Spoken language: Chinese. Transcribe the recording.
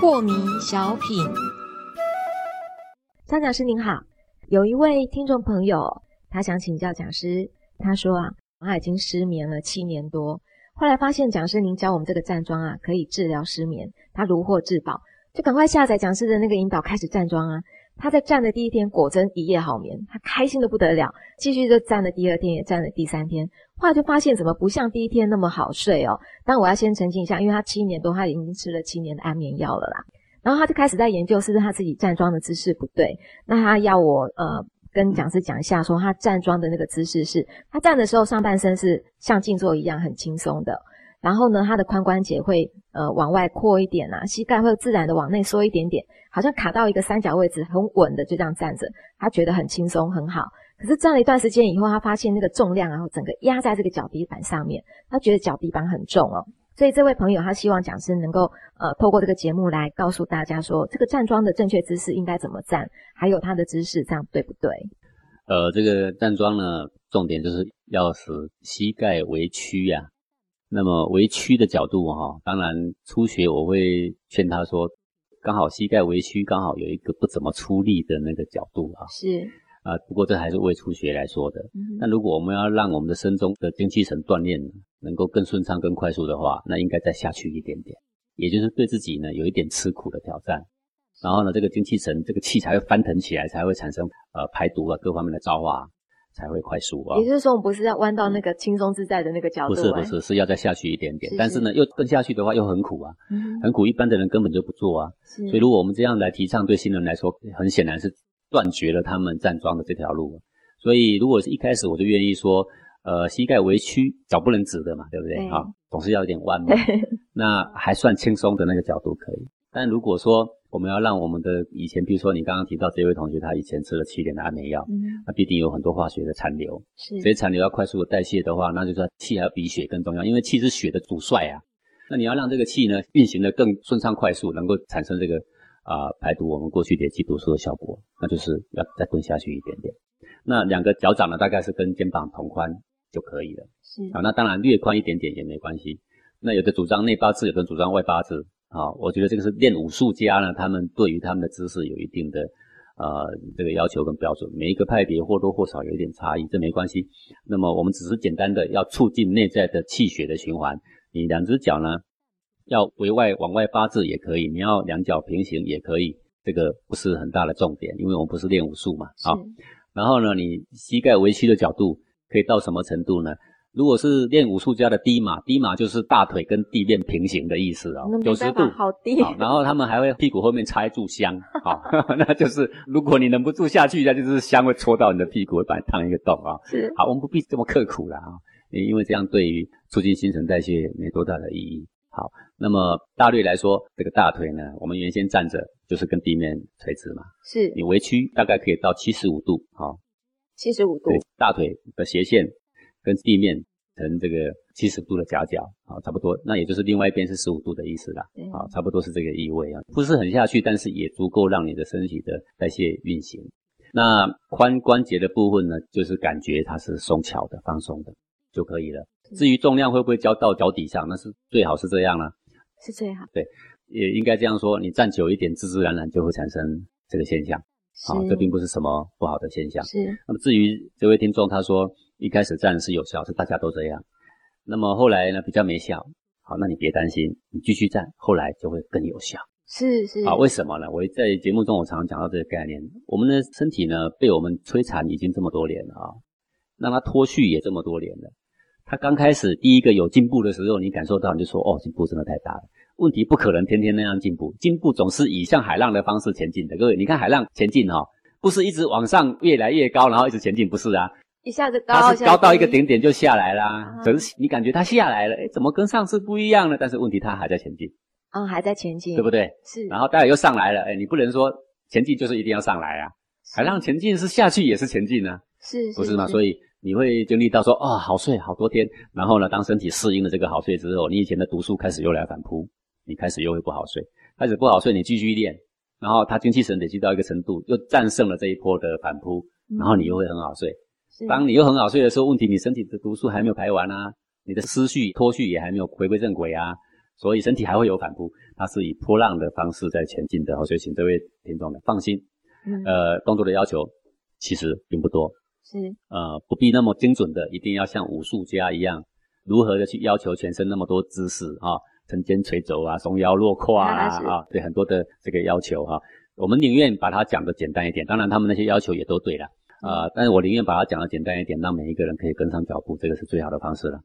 破迷小品，张讲师您好，有一位听众朋友，他想请教讲师，他说啊，他已经失眠了七年多，后来发现讲师您教我们这个站桩啊，可以治疗失眠，他如获至宝，就赶快下载讲师的那个引导，开始站桩啊。他在站的第一天，果真一夜好眠，他开心的不得了。继续就站了第二天，也站了第三天，后来就发现怎么不像第一天那么好睡哦。但我要先澄清一下，因为他七年多，他已经吃了七年的安眠药了啦。然后他就开始在研究是不是他自己站桩的姿势不对。那他要我呃跟讲师讲一下，说他站桩的那个姿势是，他站的时候上半身是像静坐一样很轻松的。然后呢，他的髋关节会呃往外扩一点啊，膝盖会自然的往内缩一点点，好像卡到一个三角位置，很稳的就这样站着，他觉得很轻松很好。可是站了一段时间以后，他发现那个重量然后整个压在这个脚底板上面，他觉得脚底板很重哦。所以这位朋友他希望讲师能够呃透过这个节目来告诉大家说，这个站桩的正确姿势应该怎么站，还有他的姿势这样对不对？呃，这个站桩呢，重点就是要使膝盖微屈呀。那么微曲的角度哈，当然初学我会劝他说，刚好膝盖微曲，刚好有一个不怎么出力的那个角度啊。是啊，不过这还是为初学来说的。那如果我们要让我们的身中的精气神锻炼能够更顺畅、更快速的话，那应该再下去一点点，也就是对自己呢有一点吃苦的挑战。然后呢，这个精气神、这个气才会翻腾起来，才会产生呃排毒啊各方面的造化。才会快速啊！也就是说，我们不是要弯到那个轻松自在的那个角度，不是不是，是要再下去一点点。但是呢，又更下去的话又很苦啊，很苦，一般的人根本就不做啊。所以如果我们这样来提倡，对新人来说，很显然是断绝了他们站桩的这条路。所以如果是一开始我就愿意说，呃，膝盖微曲，脚不能直的嘛，对不对啊？总是要有点弯嘛。那还算轻松的那个角度可以。但如果说，我们要让我们的以前，比如说你刚刚提到这位同学，他以前吃了七年的安眠药，嗯，那必定有很多化学的残留，是，这些残留要快速的代谢的话，那就说气还要比血更重要，因为气是血的主帅啊。那你要让这个气呢运行的更顺畅快速，能够产生这个啊排毒我们过去累积毒素的效果，那就是要再蹲下去一点点。那两个脚掌呢，大概是跟肩膀同宽就可以了，是啊，那当然略宽一点点也没关系。那有的主张内八字，有的主张外八字。啊，我觉得这个是练武术家呢，他们对于他们的姿势有一定的呃这个要求跟标准，每一个派别或多或少有一点差异，这没关系。那么我们只是简单的要促进内在的气血的循环。你两只脚呢要围外往外八字也可以，你要两脚平行也可以，这个不是很大的重点，因为我们不是练武术嘛。啊，然后呢，你膝盖微曲的角度可以到什么程度呢？如果是练武术家的低马，低马就是大腿跟地面平行的意思哦，九十度，好低。然后他们还会屁股后面插一炷香，好，那就是如果你忍不住下去，那就是香会戳到你的屁股，会把你烫一个洞啊。是，好，我们不必这么刻苦了啊，因为这样对于促进新陈代谢没多大的意义。好，那么大略来说，这个大腿呢，我们原先站着就是跟地面垂直嘛，是你微屈大概可以到七十五度，好，七十五度，对，大腿的斜线。跟地面呈这个七十度的夹角啊，差不多，那也就是另外一边是十五度的意思啦，啊，差不多是这个意味啊，不是很下去，但是也足够让你的身体的代谢运行。那髋关节的部分呢，就是感觉它是松巧的、放松的就可以了。至于重量会不会交到脚底上，那是最好是这样了，是最好。对，也应该这样说，你站久一点，自自然然就会产生这个现象。好，这并不是什么不好的现象。是。那么至于这位听众，他说。一开始站是有效，是大家都这样。那么后来呢，比较没效。好，那你别担心，你继续站，后来就会更有效。是是。啊，为什么呢？我在节目中我常常讲到这个概念。我们的身体呢，被我们摧残已经这么多年了啊，让它脱序也这么多年了。它刚开始第一个有进步的时候，你感受到你就说哦，进步真的太大了。问题不可能天天那样进步，进步总是以像海浪的方式前进的。各位，你看海浪前进哈，不是一直往上越来越高，然后一直前进，不是啊。一下子高，高到一个顶点就下来啦。只是你感觉它下来了，哎，怎么跟上次不一样呢？但是问题它还在前进，嗯，还在前进，对不对？是。然后待会又上来了，哎，你不能说前进就是一定要上来啊，海浪前进是下去也是前进啊，是，不是嘛？所以你会经历到说，啊，好睡好多天，然后呢，当身体适应了这个好睡之后，你以前的毒素开始又来反扑，你开始又会不好睡，开始不好睡，你继续练，然后他精气神累积到一个程度，又战胜了这一波的反扑，然后你又会很好睡。当你又很好睡的时候，问题你身体的毒素还没有排完啊，你的思绪脱序也还没有回归正轨啊，所以身体还会有反扑。它是以波浪的方式在前进的，所以请这位听众们放心。嗯，呃，动作的要求其实并不多，是呃不必那么精准的，一定要像武术家一样，如何的去要求全身那么多姿势啊，沉肩垂肘啊，松腰落胯啊，啊，对很多的这个要求哈。我们宁愿把它讲的简单一点，当然他们那些要求也都对了啊，但是我宁愿把它讲的简单一点，让每一个人可以跟上脚步，这个是最好的方式了。